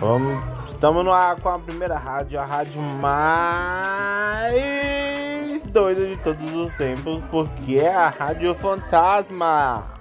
Vamos, estamos no ar com a primeira rádio, a rádio mais doida de todos os tempos, porque é a Rádio Fantasma.